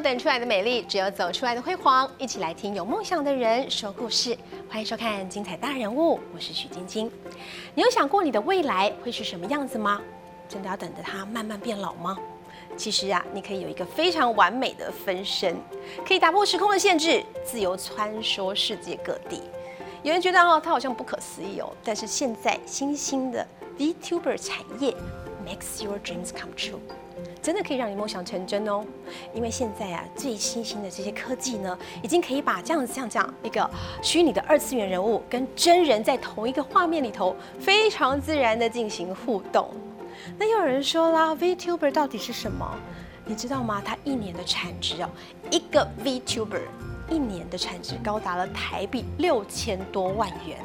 等出来的美丽，只有走出来的辉煌。一起来听有梦想的人说故事，欢迎收看《精彩大人物》，我是许晶晶。你有想过你的未来会是什么样子吗？真的要等着它慢慢变老吗？其实啊，你可以有一个非常完美的分身，可以打破时空的限制，自由穿梭世界各地。有人觉得哦，它好像不可思议哦，但是现在新兴的 VTuber 产业 makes your dreams come true。真的可以让你梦想成真哦，因为现在啊，最新兴的这些科技呢，已经可以把这样子像这样一个虚拟的二次元人物跟真人在同一个画面里头非常自然的进行互动。那又有人说啦，VTuber 到底是什么？你知道吗？它一年的产值哦，一个 VTuber 一年的产值高达了台币六千多万元，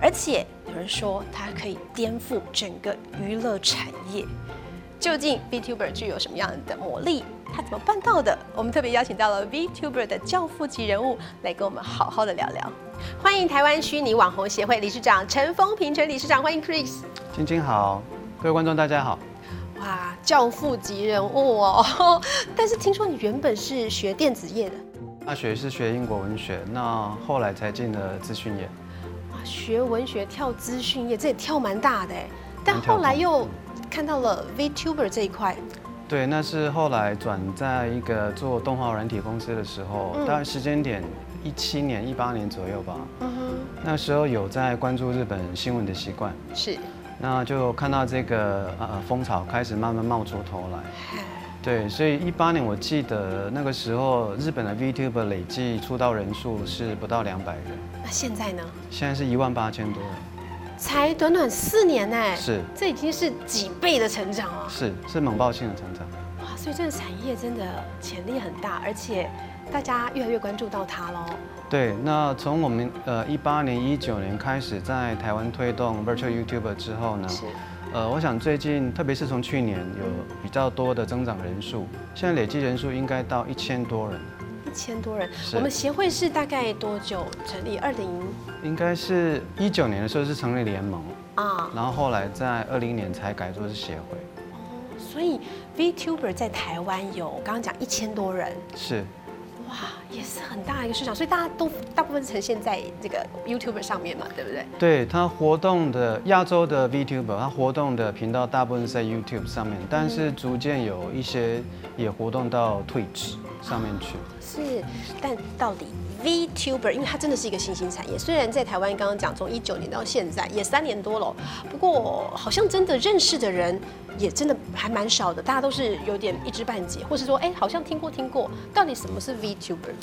而且有人说它可以颠覆整个娱乐产业。究竟 VTuber 具有什么样的魔力？他怎么办到的？我们特别邀请到了 VTuber 的教父级人物来跟我们好好的聊聊。欢迎台湾虚拟网红协会理事长陈峰平陈理事长，欢迎 Chris。晶晶好，各位观众大家好。哇，教父级人物哦！但是听说你原本是学电子业的，大学是学英国文学，那后来才进了资讯业。哇，学文学跳资讯业，这也跳蛮大的哎。但后来又。看到了 VTuber 这一块，对，那是后来转在一个做动画软体公司的时候，大概时间点一七年、一八年左右吧。嗯哼，那时候有在关注日本新闻的习惯，是，那就看到这个呃风潮开始慢慢冒出头来。对，所以一八年我记得那个时候日本的 VTuber 累计出道人数是不到两百人。那现在呢？现在是一万八千多人。才短短四年呢，是，这已经是几倍的成长哦！是，是猛爆性的成长。哇，所以这个产业真的潜力很大，而且大家越来越关注到它喽。对，那从我们呃一八年、一九年开始在台湾推动 Virtual YouTuber 之后呢，是，呃，我想最近特别是从去年有比较多的增长人数，现在累计人数应该到一千多人。千多人，我们协会是大概多久成立？二零。应该是一九年的时候是成立联盟啊，然后后来在二零年才改做是协会。哦，所以 VTuber 在台湾有刚刚讲一千多人，是，哇，也是很大一个市场，所以大家都大部分呈现在这个 YouTuber 上面嘛，对不对？对，它活动的亚洲的 VTuber，它活动的频道大部分是在 YouTube 上面，但是逐渐有一些也活动到 Twitch 上面去。是，但到底 VTuber，因为它真的是一个新兴产业。虽然在台湾刚刚讲从一九年到现在也三年多了，不过好像真的认识的人也真的还蛮少的。大家都是有点一知半解，或是说，哎，好像听过听过。到底什么是 VTuber？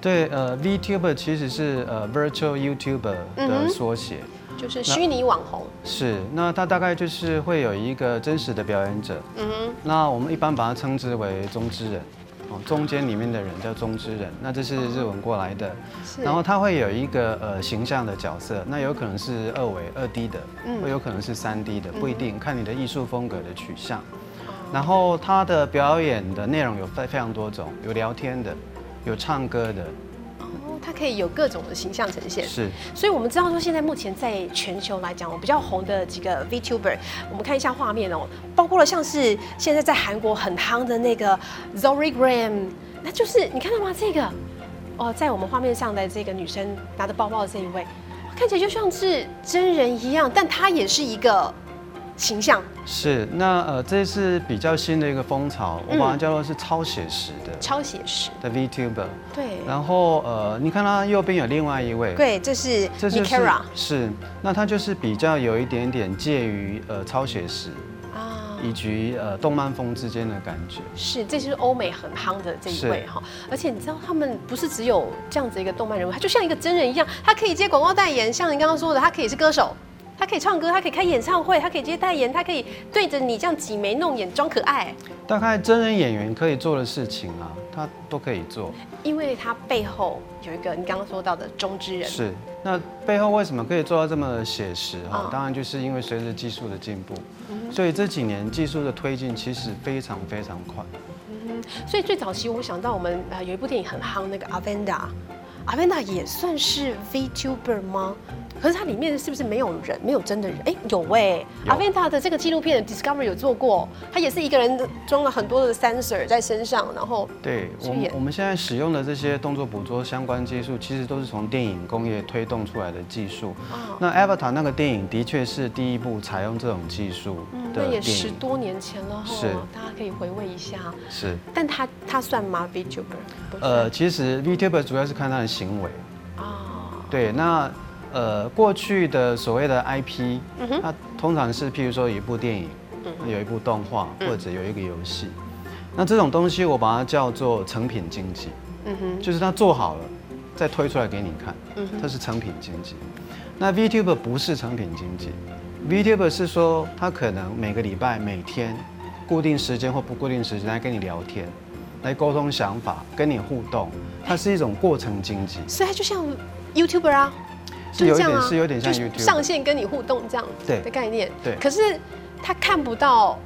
对，呃，VTuber 其实是呃 Virtual YouTuber 的缩写，就是虚拟网红。是，那它大概就是会有一个真实的表演者。嗯哼。那我们一般把它称之为中之人。中间里面的人叫中之人，那这是日文过来的，然后他会有一个呃形象的角色，那有可能是二维二 D 的，会有可能是三 D 的，不一定看你的艺术风格的取向。然后他的表演的内容有非非常多种，有聊天的，有唱歌的。哦它可以有各种的形象呈现，是，所以我们知道说，现在目前在全球来讲，我比较红的几个 VTuber，我们看一下画面哦，包括了像是现在在韩国很夯的那个 Zoe Graham，那就是你看到吗？这个哦，在我们画面上的这个女生拿着包包的这一位，看起来就像是真人一样，但她也是一个。形象。是那呃，这是比较新的一个风潮，我把它叫做是超写实的，超写实。的 VTuber。对，然后呃，你看它右边有另外一位，对，这是这是 Kara，是那它就是比较有一点点介于呃超写实啊，以及呃动漫风之间的感觉。是，这就是欧美很夯的这一位哈，而且你知道他们不是只有这样子一个动漫人物，他就像一个真人一样，他可以接广告代言，像你刚刚说的，他可以是歌手。他可以唱歌，他可以开演唱会，他可以接代言，他可以对着你这样挤眉弄眼装可爱。大概真人演员可以做的事情啊，他都可以做。因为他背后有一个你刚刚说到的中之人。是，那背后为什么可以做到这么写实啊？当然就是因为随着技术的进步，所以这几年技术的推进其实非常非常快。嗯，所以最早期我想到我们呃有一部电影很夯，那个阿凡达，阿维娜也算是 VTuber 吗？可是它里面是不是没有人，没有真的人？哎，有哎，有阿维达的这个纪录片 Discovery 有做过，他也是一个人装了很多的 sensor 在身上，然后对我们我们现在使用的这些动作捕捉相关技术，其实都是从电影工业推动出来的技术。哦，那 Avatar 那个电影的确是第一部采用这种技术嗯，的那也十多年前了哈，是大家可以回味一下。是。但他他算吗？VTuber？呃，其实 VTuber 主要是看他的行为。哦，对，那呃过去的所谓的 IP，它通常是譬如说有一部电影，嗯有一部动画，嗯。或者有一个游戏。那这种东西我把它叫做成品经济，嗯哼，就是它做好了再推出来给你看，它是成品经济。那 VTuber 不是成品经济，VTuber 是说他可能每个礼拜、每天固定时间或不固定时间来跟你聊天，来沟通想法，跟你互动，它是一种过程经济。所以它就像 YouTuber 啊，是有一点是有点像 YouTube 上线跟你互动这样对的概念。对可是他看不到，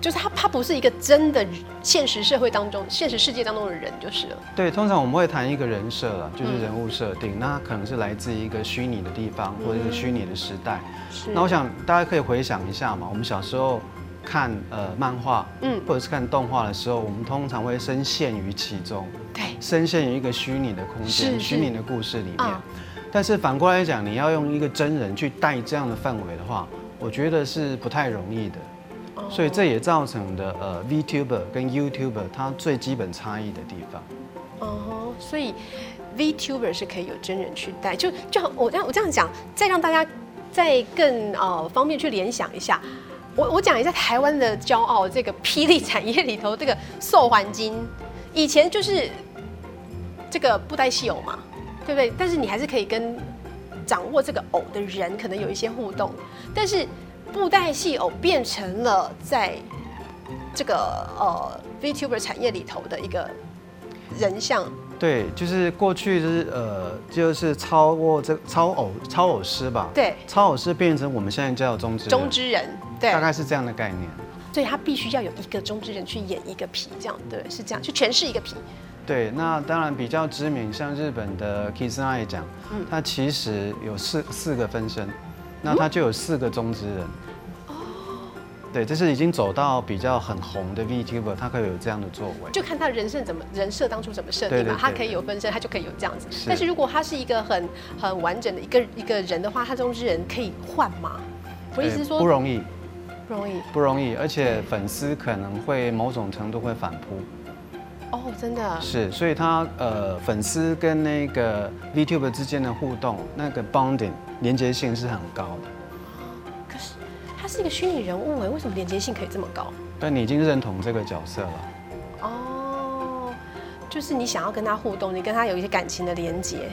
就是他他不是一个真的现实社会当中、现实世界当中的人就是了。对，通常我们会谈一个人设了，就是嗯人物设定，那可能是来自一个虚拟的地方或者是虚拟的时代。是那我想大家可以回想一下嘛，我们小时候看呃漫画，嗯或者是看动画的时候，我们通常会深陷于其中，对，深陷于一个虚拟的空间、虚拟的故事里面。啊但是反过来讲，你要用一个真人去带这样的氛围的话，我觉得是不太容易的。哦所以这也造成的呃 VTuber 跟 YouTuber 它最基本差异的地方。哦吼，所以 VTuber 是可以有真人去带，就就我这样我这样讲，再让大家再更呃方便去联想一下。我我讲一下台湾的骄傲，这个霹雳产业里头这个寿环金，以前就是这个布袋戏偶嘛，对不对？但是你还是可以跟掌握这个偶的人可能有一些互动，但是布袋戏偶变成了在这个呃 VTuber 产业里头的一个人像，对，就是过去就是呃，就是超过这超偶超偶师吧，对，超偶师变成我们现在叫中之人中之人，对大，概是这样的概念。所以他必须要有一个中之人去演一个皮，这样对，是这样去诠释一个皮，对，那当然比较知名，像日本的 Kizuna 讲，嗯他其实有四四个分身，那他就有四个中之人。哦对，这是已经走到比较很红的 VTuber，他可以有这样的作为。就看他人设怎么人设当初怎么设定嘛，对对对他可以有分身，他就可以有这样子。是但是如果他是一个很很完整的一个一个人的话，他中之人可以换吗？我意思是说呃不容易，不容易不容易，而且粉丝可能会某种程度会反扑。哦，真的是，所以他呃粉丝跟那个 VTuber 之间的互动，那个 bonding 连接性是很高的。可是一个虚拟人物哎，为什么连接性可以这么高？但你已经认同这个角色了，哦，就是你想要跟他互动，你跟他有一些感情的连接。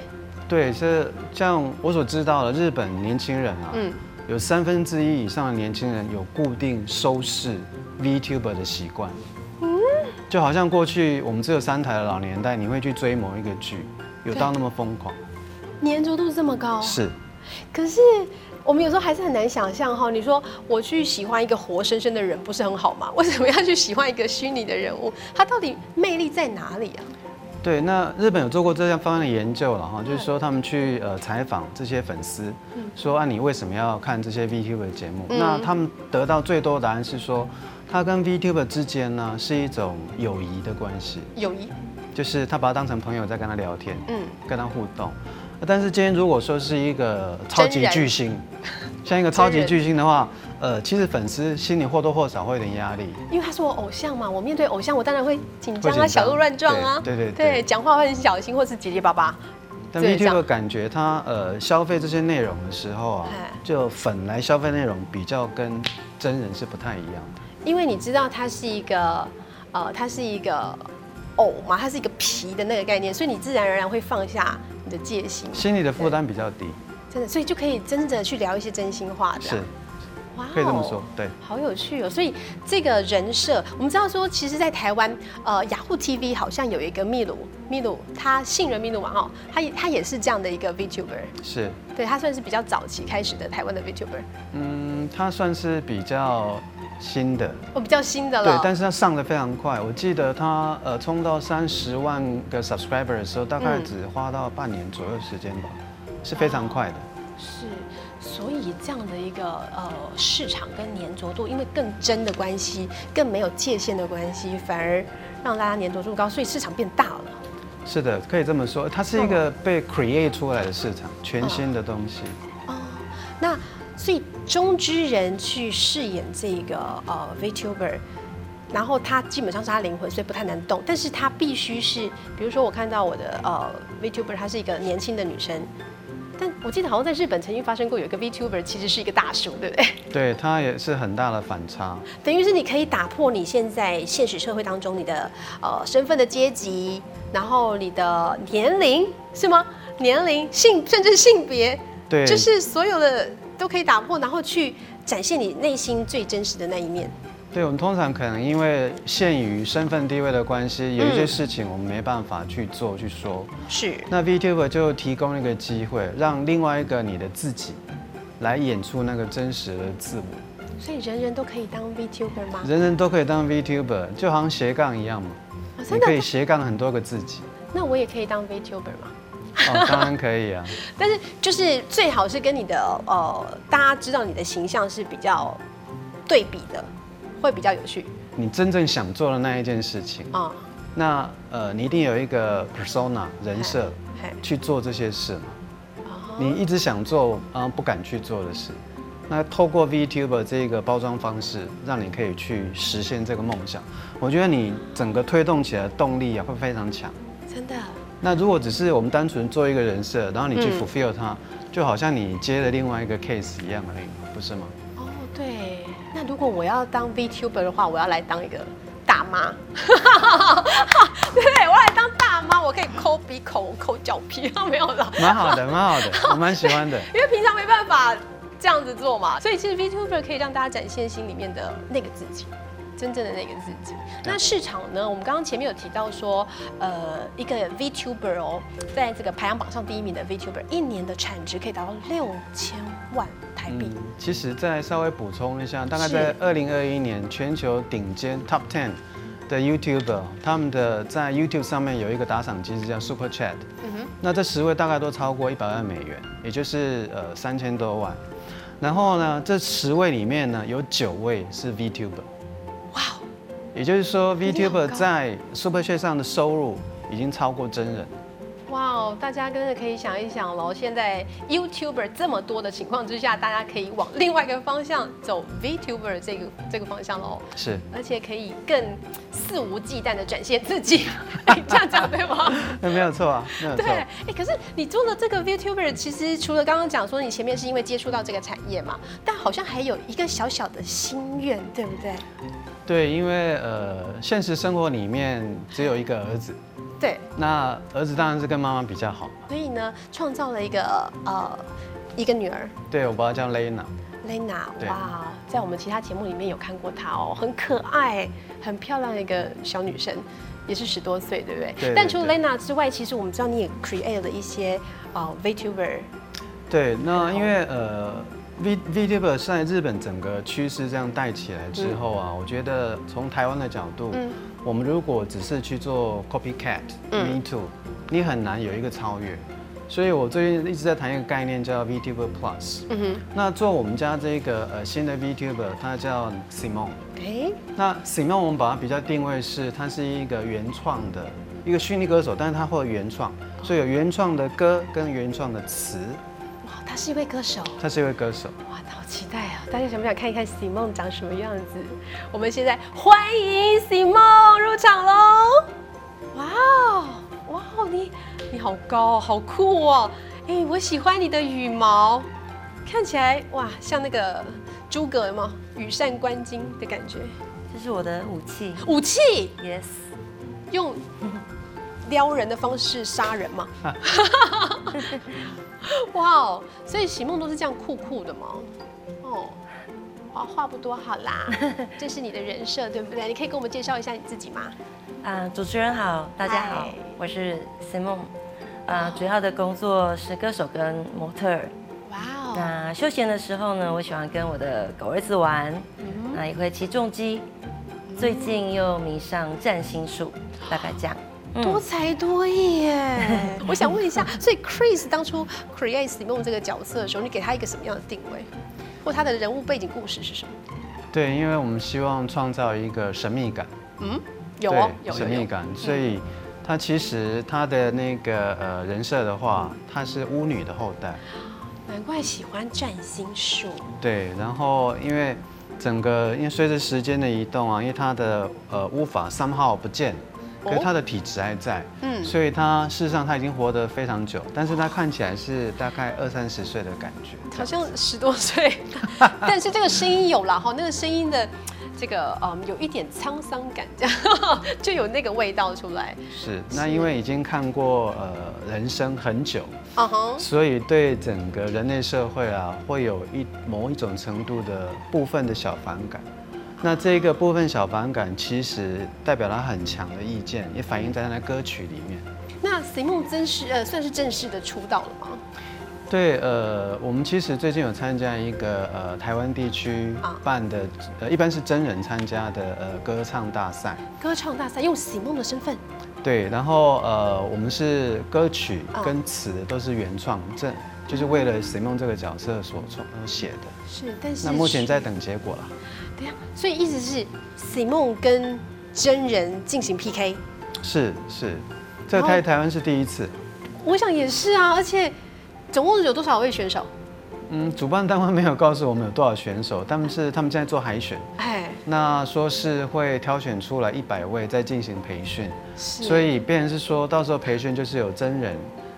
对，是像我所知道的，日本年轻人啊，嗯，有三分之一以上的年轻人有固定收视 VTuber 的习惯。就好像过去我们只有三台的老年代，你会去追某一个剧，有到那么疯狂？粘着度这么高，是，可是我们有时候还是很难想象哈。你说我去喜欢一个活生生的人，不是很好吗？为什么要去喜欢一个虚拟的人物？他到底魅力在哪里啊？对，那日本有做过这样方面的研究了哈，就是说他们去呃采访这些粉丝，说啊你为什么要看这些 VTuber 的节目？嗯那他们得到最多的答案是说，他跟 VTuber 之间呢是一种友谊的关系，友谊，就是他把他当成朋友在跟他聊天，嗯，跟他互动。但是今天如果说是一个超级巨星，像一个超级巨星的话，呃，其实粉丝心里或多或少会有点压力。因为他是我偶像嘛，我面对偶像，我当然会紧张啊，小鹿乱撞啊，对对对对讲话会很小心，或是结结巴巴。但对这样 VTuber 感觉他呃消费这些内容的时候啊哎，就粉来消费内容比较跟真人是不太一样的。因为你知道他是一个，呃，它是一个偶嘛，他是一个皮的那个概念，所以你自然而然会放下你的戒心，心理的负担比较低，真的，所以就可以真的去聊一些真心话，的是。样。哇可以这么说，对。好有趣哦！所以这个人设，我们知道说，其实，在台湾，呃，雅虎 TV 好像有一个秘鲁，秘鲁他信任秘鲁网哦，他也他也是这样的一个 VTuber，是，对他算是比较早期开始的台湾的 VTuber，嗯，他算是比较新的，哦，比较新的了。，对但是它上的非常快。我记得它呃冲到三十万个 subscriber 的时候，大概嗯只花到半年左右时间吧，是非常快的。是，所以这样的一个呃市场跟粘着度，因为更真的关系，更没有界限的关系，反而让大家粘着度高，所以市场变大了。是的，可以这么说，它是一个被 create 出来的市场，全新的东西。哦，那所以中之人去饰演这个呃 VTuber，然后他基本上是他灵魂，所以不太难动，但是他必须是，比如说我看到我的呃 VTuber，她是一个年轻的女生。但我记得好像在日本曾经发生过，有一个 VTuber 其实是一个大叔，对不对？对，他也是很大的反差。等于是你可以打破你现在现实社会当中你的呃身份的阶级，然后你的年龄是吗？年龄、性甚至性别，对，就是所有的都可以打破，然后去展现你内心最真实的那一面。对我们通常可能因为限于身份地位的关系，有一些事情我们没办法去做去说。是。那 VTuber 就提供一个机会，让另外一个你的自己来演出那个真实的自我。所以人人都可以当 VTuber 吗？人人都可以当 VTuber，就好像斜杠一样嘛。你可以斜杠很多个自己。那我也可以当 VTuber 吗？哦，当然可以啊。但是就是最好是跟你的呃，大家知道你的形象是比较对比的。会比较有趣。你真正想做的那一件事情啊，那呃，你一定有一个 persona 人设去做这些事嘛。你一直想做啊不敢去做的事，那透过 VTuber 这个包装方式，让你可以去实现这个梦想。我觉得你整个推动起来的动力啊会非常强。真的。那如果只是我们单纯做一个人设，然后你去 fulfill 它，就好像你接了另外一个 case 一样而已，不是吗？哦，对。那如果我要当 VTuber 的话，我要来当一个大妈，对 对？我来当大妈，我可以抠鼻孔、抠脚皮，没有了。蛮好的，蛮好的，我蛮喜欢的。因为平常没办法这样子做嘛，所以其实 VTuber 可以让大家展现心里面的那个自己。真正的那个自己。那市场呢？我们刚刚前面有提到说，呃，一个 VTuber 哦，在这个排行榜上第一名的 VTuber，一年的产值可以达到六千万台币。其实再稍微补充一下，大概在二零二一年，全球顶尖 Top Ten 的 YouTuber，他们的在 YouTube 上面有一个打赏机制叫 Super Chat。嗯哼。那这十位大概都超过一百万美元，也就是呃三千多万。然后呢，这十位里面呢，有九位是 VTuber。也就是说，VTuber 在 Super Chat 上的收入已经超过真人。哇哦，大家真的可以想一想喽！现在 YouTuber 这么多的情况之下，大家可以往另外一个方向走 VTuber 这个这个方向喽。是，而且可以更肆无忌惮的展现自己，这样讲对吗？那 没有错啊，对。哎，可是你做的这个 VTuber，其实除了刚刚讲说你前面是因为接触到这个产业嘛，但好像还有一个小小的心愿，对不对？对，因为呃，现实生活里面只有一个儿子。对，那儿子当然是跟妈妈比较好。所以呢，创造了一个呃一个女儿。对，我把她叫 Lena。Lena，哇，在我们其他节目里面有看过她哦，很可爱、很漂亮的一个小女生，也是十多岁，对不对？对。但除了 Lena 之外，其实我们知道你也 create 了一些呃 VTuber。对，那因为呃 V VTuber 在日本整个趋势这样带起来之后啊，我觉得从台湾的角度。我们如果只是去做 copycat，me too，你很难有一个超越。所以我最近一直在谈一个概念叫 VTuber Plus。嗯哼。那做我们家这个呃新的 VTuber，它叫 Simon。哎。那 Simon 我们把它比较定位是，它是一个原创的一个虚拟歌手，但是它会原创，所以有原创的歌跟原创的词。哇，他是一位歌手。他是一位歌手。哇，好期待啊！大家想不想看一看 Simon 长什么样子？我们现在欢迎 Simon 入场喽！哇哦，哇哦，你你好高哦，好酷哦！哎，我喜欢你的羽毛，看起来哇，像那个诸葛吗？羽扇纶巾的感觉。这是我的武器。武器？Yes。用撩人的方式杀人吗？哇哦！所以喜梦都是这样酷酷的吗？哦，话话不多好啦，这是你的人设对不对？你可以跟我们介绍一下你自己吗？啊，主持人好，大家好，我是 Simon，啊，主要的工作是歌手跟模特。哇哦。那休闲的时候呢，我喜欢跟我的狗儿子玩，那也会骑重机，最近又迷上占星术，大概这样。多才多艺耶！我想问一下，所以 Chris 当初 create Simon 这个角色的时候，你给他一个什么样的定位，或他的人物背景故事是什么？对，因为我们希望创造一个神秘感。嗯，有哦有神秘感，所以他其实他的那个呃人设的话，他是巫女的后代。难怪喜欢占星术。对，然后因为整个因为随着时间的移动啊，因为他的呃巫法三号不见。可是他的体质还在，嗯，所以他事实上他已经活得非常久，但是他看起来是大概二三十岁的感觉，好像十多岁，但是这个声音有了哈，那个声音的这个嗯有一点沧桑感，这样 就有那个味道出来。是，那因为已经看过呃人生很久，啊哈，所以对整个人类社会啊会有一某一种程度的部分的小反感。那这个部分小反感，其实代表他很强的意见，也反映在他的歌曲里面。那 Simon 真是呃，算是正式的出道了吗？对，呃，我们其实最近有参加一个呃台湾地区办的，呃，一般是真人参加的呃歌唱大赛。歌唱大赛用 Simon 的身份。对，然后呃，我们是歌曲跟词都是原创，这就是为了 Simon 这个角色所创写的。是，但是那目前在等结果了。所以意思是 Simon 跟真人进行 PK，是是，在台台湾是第一次，我想也是啊，而且总共有多少位选手？嗯，主办单位没有告诉我们有多少选手，他们是他们现在做海选，哎，那说是会挑选出来一百位再进行培训，所以变成是说到时候培训就是有真人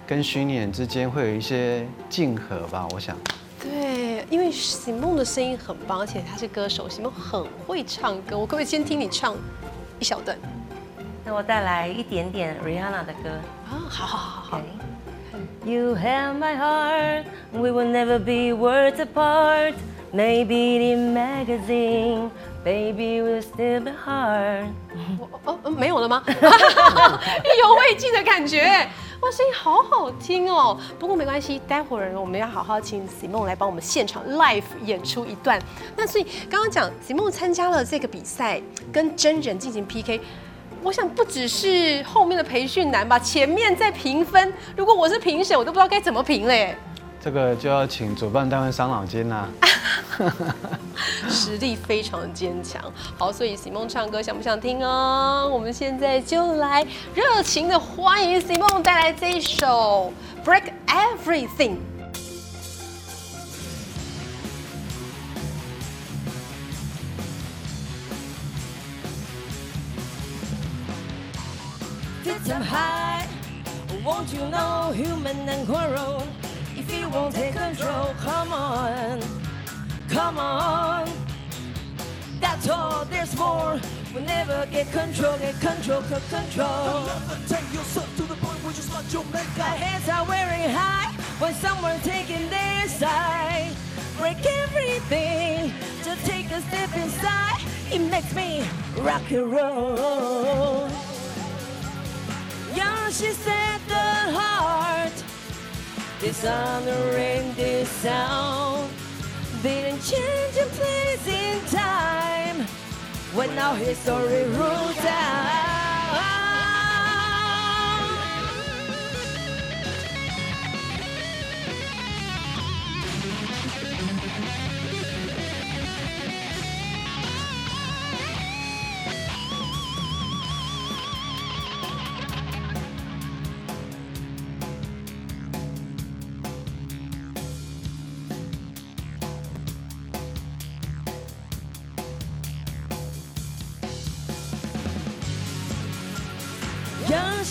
跟虚拟人之间会有一些竞合吧，我想。对，因为席梦的声音很棒，而且他是歌手，席梦很会唱歌。我可不可以先听你唱一小段？那我带来一点点 Rihanna 的歌。啊，好好好好。You have my heart, we will never be worlds apart. Maybe in magazine, baby will still be hard. 哦哦，没有了吗？意犹未尽的感觉。哇，声音好好听哦！不过没关系，待会儿我们要好好请 Simon 来帮我们现场 live 演出一段。那所以刚刚讲 Simon 参加了这个比赛，跟真人进行 PK，我想不只是后面的培训难吧，前面在评分，如果我是评审，我都不知道该怎么评嘞。这个就要请主办单位伤脑筋啦。实力非常坚强。好，所以 Simon 唱歌想不想听哦？我们现在就来热情的欢迎 Simon 带来这一首《Break Everything》。If you won't take control, come on, come on. That's all, there's more. We'll never get control, get control, get control. Take yourself to the point where you smart your makeup. My hands are wearing high when someone's taking their side. Break everything, just take a step inside. It makes me rock and roll. Yeah, she said the heart dishonoring this sound. Didn't change in place in time. When now history rules out.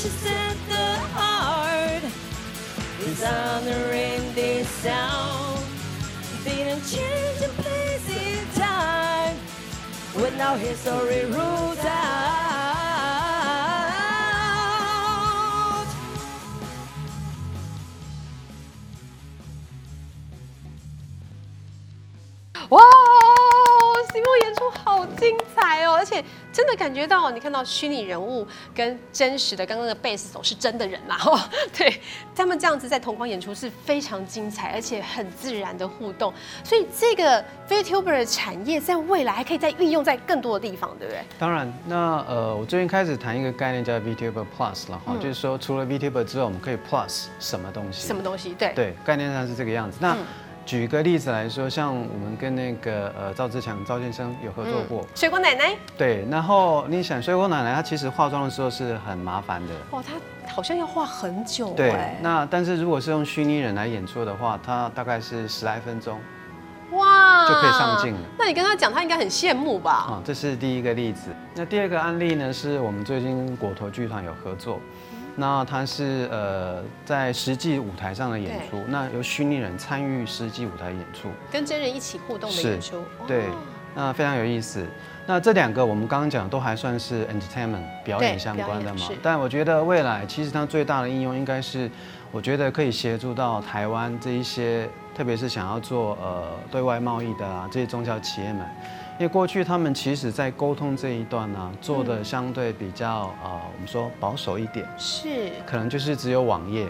she said the heart is honoring this sound. Didn't change in place in time. When now history rules out. 哇，席梦演出好精彩 彩哦，而且 真的感觉到你看到虚拟人物跟真实的刚刚的贝斯手是真的人啦，哦，对他们这样子在同框演出是非常精彩，而且很自然的互动，所以这个 VTuber 的产业在未来还可以再运用在更多的地方，对不对？当然，那呃，我最近开始谈一个概念叫 VTuber Plus 了哈，就是说除了 VTuber 之外，我们可以 Plus 什么东西？什么东西？对对，概念上是这个样子。那举个例子来说，像我们跟那个呃赵志强赵先生有合作过，水果奶奶。对，然后你想水果奶奶，她其实化妆的时候是很麻烦的。哇，她好像要化很久。对，那但是如果是用虚拟人来演出的话，她大概是十来分钟，哇，就可以上镜了。那你跟他讲，他应该很羡慕吧？啊，这是第一个例子。那第二个案例呢，是我们最近果陀剧团有合作。那它是呃在实际舞台上的演出，那由虚拟人参与实际舞台演出，跟真人一起互动的演出，对，那非常有意思。那这两个我们刚刚讲都还算是 entertainment 表演相关的嘛，但我觉得未来其实它最大的应用应该是，我觉得可以协助到台湾这一些，特别是想要做呃对外贸易的啊这些中小企业们。因为过去他们其实，在沟通这一段呢，做的相对比较呃，我们说保守一点，是，可能就是只有网页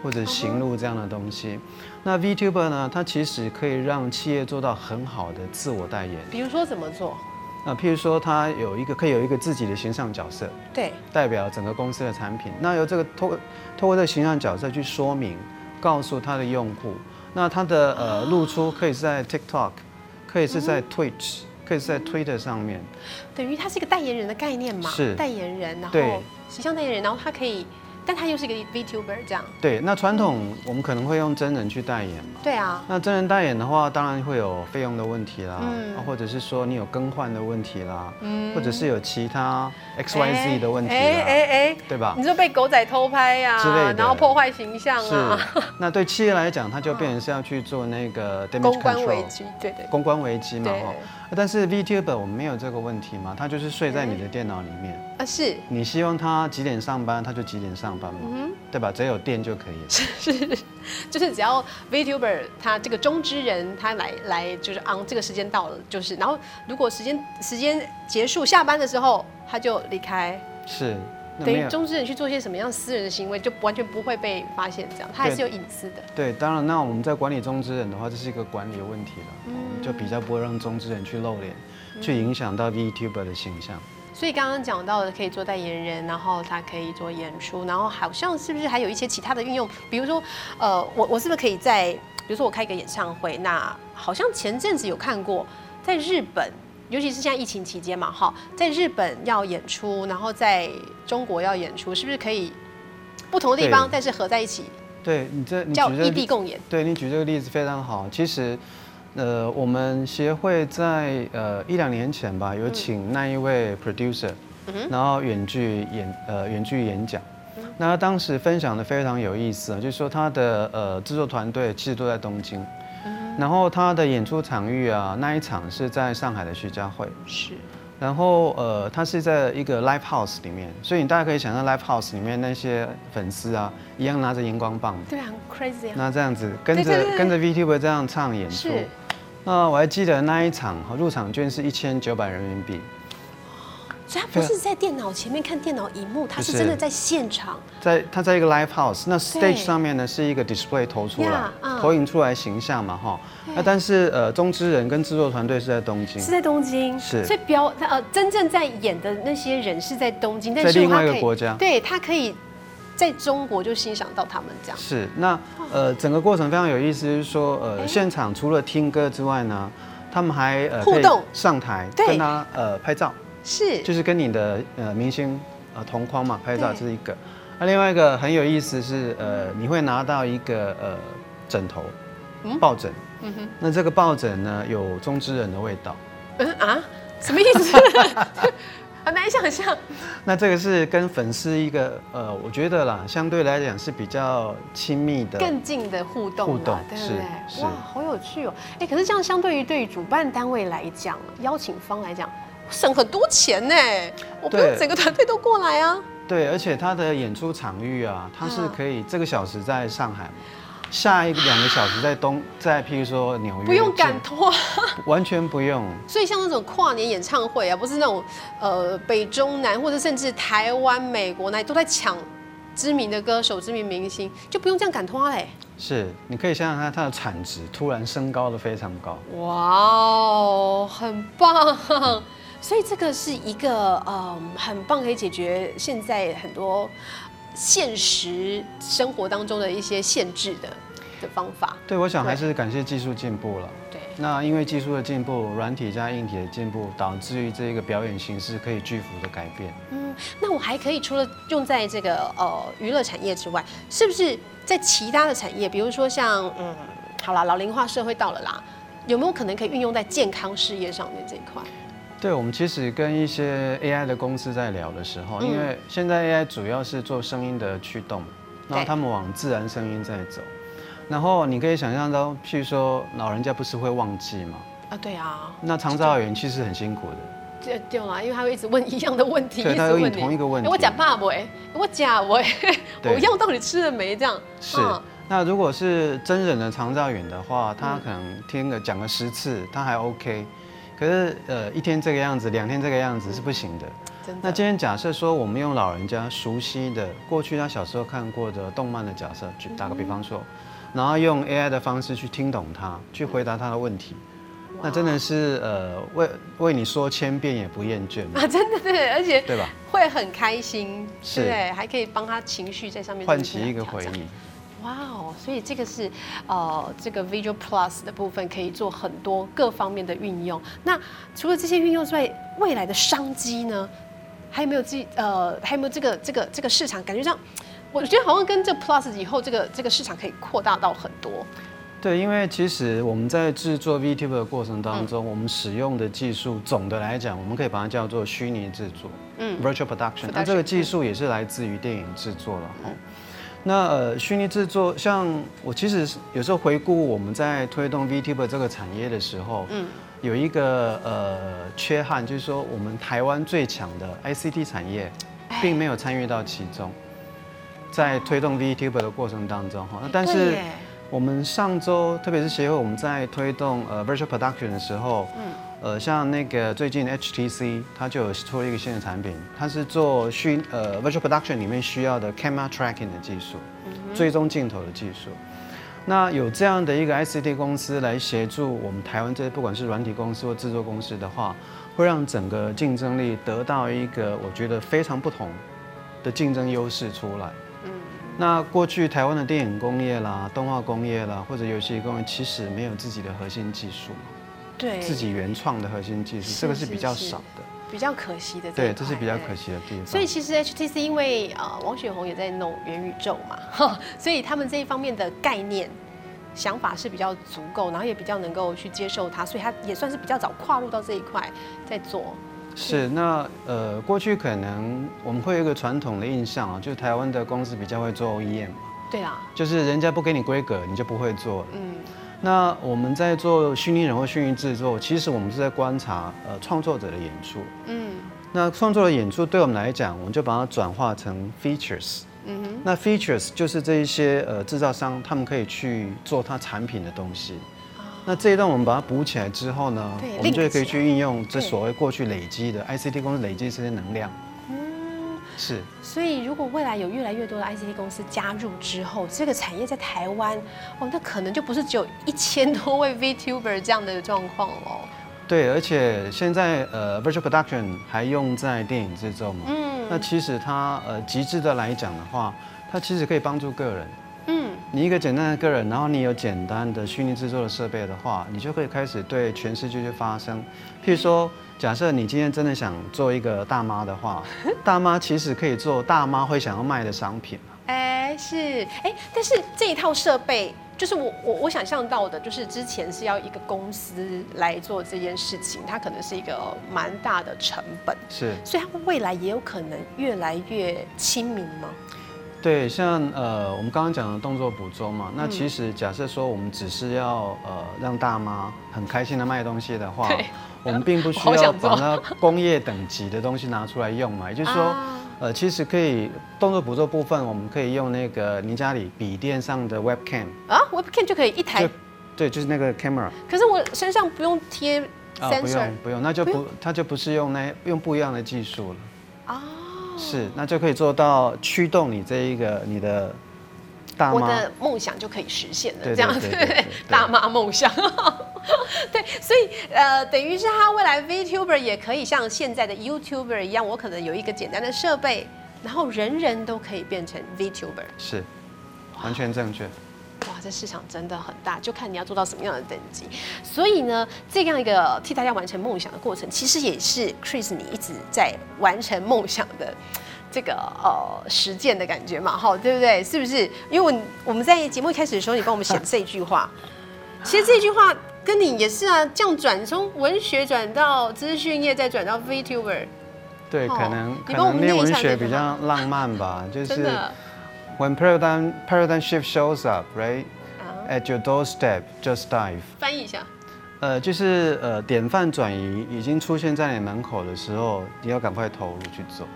或者行路这样的东西。那 VTuber 呢，它其实可以让企业做到很好的自我代言。比如说怎么做？那譬如说，它有一个可以有一个自己的形象角色，对，代表整个公司的产品。那由这个透透过这个形象角色去说明，告诉他的用户，那它的呃露出可以是在 TikTok，可以是在 Twitch。可以在推特上面，等于他是一个代言人的概念嘛？是代言人，然后形象代言人，然后他可以。但他又是一个 VTuber 这样。对，那传统我们可能会用真人去代言嘛。对啊。那真人代言的话，当然会有费用的问题啦，嗯，或者是说你有更换的问题啦，嗯，或者是有其他 X Y Z 的问题啦，哎哎哎，对吧？你说被狗仔偷拍呀之类的，然后破坏形象啊。是。那对企业来讲，它就变成是要去做那个 公关危机，对对。公关危机嘛，哈。但是 VTuber 我们没有这个问题嘛，他就是睡在你的电脑里面。啊，是。你希望他几点上班，他就几点上班嘛。嗯。对吧？只要有电就可以了。是，就是只要 VTuber 他这个中之人他来来就是 on 这个时间到了，就是然后如果时间时间结束下班的时候他就离开。是。等于中之人去做些什么样私人的行为，就完全不会被发现，这样他还是有隐私的。对，当然，那我们在管理中之人的话，这是一个管理的问题了，嗯，就比较不会让中之人去露脸，去影响到 VTuber 的形象。所以刚刚讲到的可以做代言人，然后他可以做演出，然后好像是不是还有一些其他的运用？比如说，呃，我我是不是可以在，比如说我开一个演唱会，那好像前阵子有看过，在日本，尤其是现在疫情期间嘛，哈，在日本要演出，然后在中国要演出，是不是可以不同的地方，但是合在一起？对你这叫异地共演。对你举这个例子非常好，其实。呃，我们协会在呃一两年前吧，有请那一位 producer，然后远距演呃远距演讲，那他当时分享的非常有意思，就是说他的呃制作团队其实都在东京，然后他的演出场域啊，那一场是在上海的徐家汇，是。然后呃，他是在一个 live house 里面，所以你大家可以想象 live house 里面那些粉丝啊，一样拿着荧光棒，对啊，crazy 啊。那这样子跟着跟着 VTuber 这样唱演出。那我还记得那一场入场券是一千九百人民币。所以他不是在电脑前面看电脑荧幕，他是真的在现场。在他在一个 live house，那 stage 上面呢是一个 display 投出来，投影出来形象嘛哈。那但是呃，中之人跟制作团队是在东京。是在东京。是。所以表呃真正在演的那些人是在东京，在另外一个国家。对他可以。在中国就欣赏到他们这样是那呃整个过程非常有意思，就是说呃现场除了听歌之外呢，他们还呃互动上台跟他呃拍照是。就是跟你的呃明星呃同框嘛拍照这是一个，那另外一个很有意思是呃你会拿到一个呃枕头抱枕，嗯哼，那这个抱枕呢有中之人的味道，嗯啊？什么意思？很难想象。那这个是跟粉丝一个呃，我觉得啦，相对来讲是比较亲密的、更近的互动，互动对不对？哇，好有趣哦！哎，可是这样相对于对于主办单位来讲，邀请方来讲，省很多钱呢。我不用整个团队都过来啊。对，而且他的演出场域啊，他是可以这个小时在上海。下一两个小时在东，在譬如说纽约，不用赶拖，完全不用。所以像那种跨年演唱会啊，不是那种呃北中南或者甚至台湾、美国那都在抢知名的歌手、知名明星，就不用这样赶拖嘞。是，你可以想想看，它的产值突然升高的非常高。哇哦，很棒！所以这个是一个呃很棒，可以解决现在很多现实生活当中的一些限制的的方法。对，我想还是感谢技术进步了。对，那因为技术的进步，软体加硬体的进步，导致于这个表演形式可以巨幅的改变。嗯，那我还可以除了用在这个呃娱乐产业之外，是不是在其他的产业，比如说像嗯，好啦，老龄化社会到了啦，有没有可能可以运用在健康事业上面这一块？对，我们其实跟一些 AI 的公司在聊的时候，因为现在 AI 主要是做声音的驱动，然后他们往自然声音在走，然后你可以想象到，譬如说老人家不是会忘记吗？啊，对啊。那长照员其实很辛苦的。对对啦，因为他会一直问一样的问题，对，他问同一个问题。我讲爸不？我讲不？我药到底吃了没？这样。是。那如果是真人的长照员的话，他可能听个讲个十次，他还 OK。可是，呃，一天这个样子，两天这个样子是不行的。那今天假设说，我们用老人家熟悉的、过去他小时候看过的动漫的角色，去打个比方说，然后用 AI 的方式去听懂他，去回答他的问题，那真的是呃，为为你说千遍也不厌倦啊！真的对，而且对吧？会很开心，对，还可以帮他情绪在上面唤起一个回忆。哇哦，所以这个是呃，这个 Visual Plus 的部分可以做很多各方面的运用。那除了这些运用之外，未来的商机呢，还有没有这呃，还有没有这个这个这个市场？感觉上，我觉得好像跟这 Plus 以后这个这个市场可以扩大到很多。对，因为其实我们在制作 VTuber 的过程当中，我们使用的技术，总的来讲，我们可以把它叫做虚拟制作，嗯，Virtual Production。那这个技术也是来自于电影制作了哈。那呃，虚拟制作，像我其实有时候回顾我们在推动 VTuber 这个产业的时候，嗯，有一个呃缺憾，就是说我们台湾最强的 ICT 产业，并没有参与到其中，在推动 VTuber 的过程当中哈。但是我们上周，特别是协会，我们在推动呃 Virtual Production 的时候，嗯。呃，像那个最近 HTC 它就有出了一个新的产品，它是做虚呃 virtual production 里面需要的 camera tracking 的技术，追踪镜头的技术。那有这样的一个 ICT 公司来协助我们台湾这些不管是软体公司或制作公司的话，会让整个竞争力得到一个我觉得非常不同的竞争优势出来。嗯。那过去台湾的电影工业啦、动画工业啦或者游戏工业其实没有自己的核心技术。对自己原创的核心技术，这个是比较少的，比较可惜的。对，这是比较可惜的地方。所以其实 HTC 因为呃王雪红也在弄元宇宙嘛，所以他们这一方面的概念想法是比较足够，然后也比较能够去接受它，所以它也算是比较早跨入到这一块在做。是，那呃过去可能我们会有一个传统的印象啊，就是台湾的公司比较会做 OEM 嘛。对啊。就是人家不给你规格，你就不会做。嗯。那我们在做虚拟人或虚拟制作，其实我们是在观察呃创作者的演出。嗯，那创作的演出对我们来讲，我们就把它转化成 features。嗯哼，那 features 就是这一些呃制造商他们可以去做它产品的东西。那这一段我们把它补起来之后呢，我们就可以去运用这所谓过去累积的 ICT 公司累积这些能量。是，所以如果未来有越来越多的 ICT 公司加入之后，这个产业在台湾，哦，那可能就不是只有一千多位 VTuber 这样的状况哦。对，而且现在呃，Virtual Production 还用在电影制作嘛，嗯，那其实它呃极致的来讲的话，它其实可以帮助个人。嗯，你一个简单的个人，然后你有简单的虚拟制作的设备的话，你就可以开始对全世界去发声。譬如说。假设你今天真的想做一个大妈的话，大妈其实可以做大妈会想要卖的商品哎，是，哎，但是这一套设备，就是我我我想象到的，就是之前是要一个公司来做这件事情，它可能是一个蛮大的成本。是，所以它未来也有可能越来越亲民吗？对，像呃我们刚刚讲的动作捕捉嘛，那其实假设说我们只是要呃让大妈很开心的卖东西的话。我们并不需要把那工业等级的东西拿出来用嘛，也就是说，呃，其实可以动作捕捉部分，我们可以用那个你家里笔电上的 webcam 啊，webcam 就可以一台，对，就是那个 camera。可是我身上不用贴 sensor，不用不用，那就不，它就不是用那用不一样的技术了。哦，是，那就可以做到驱动你这一个你的。我的梦想就可以实现了，这样子，大妈梦想。对，所以呃，等于是他未来 VTuber 也可以像现在的 YouTuber 一样，我可能有一个简单的设备，然后人人都可以变成 VTuber。是，完全正确。哇，这市场真的很大，就看你要做到什么样的等级。所以呢，这样一个替大家完成梦想的过程，其实也是 Chris 你一直在完成梦想的。这个呃实践的感觉嘛，哈，对不对？是不是？因为我我们在节目一开始的时候，你帮我们写这句话，其实这句话跟你也是啊，这样转从文学转到资讯业，再转到 VTuber，对，可能可能念文学比较浪漫吧，就是 When paradigm paradigm shift shows up, right at your doorstep, just dive。翻译一下，呃，就是呃典范转移已经出现在你门口的时候，你要赶快投入去做。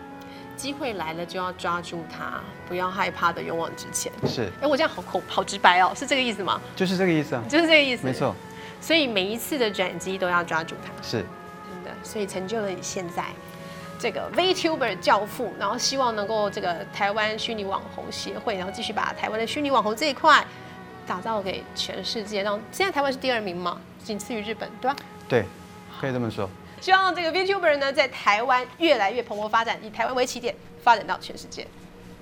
机会来了就要抓住它，不要害怕的勇往直前。是，哎，我这样好口好直白哦，是这个意思吗？就是这个意思啊，就是这个意思，没错。所以每一次的转机都要抓住它。是，真的。所以成就了你现在这个 VTuber 教父，然后希望能够这个台湾虚拟网红协会，然后继续把台湾的虚拟网红这一块打造给全世界。让现在台湾是第二名嘛，仅次于日本，对吧？对，可以这么说。希望这个 VTuber 呢，在台湾越来越蓬勃发展，以台湾为起点，发展到全世界。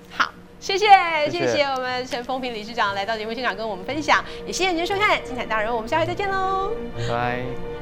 好，谢谢谢谢我们陈风平理事长来到节目现场跟我们分享，也谢谢您的收看，精彩大人物，我们下回再见喽，拜拜。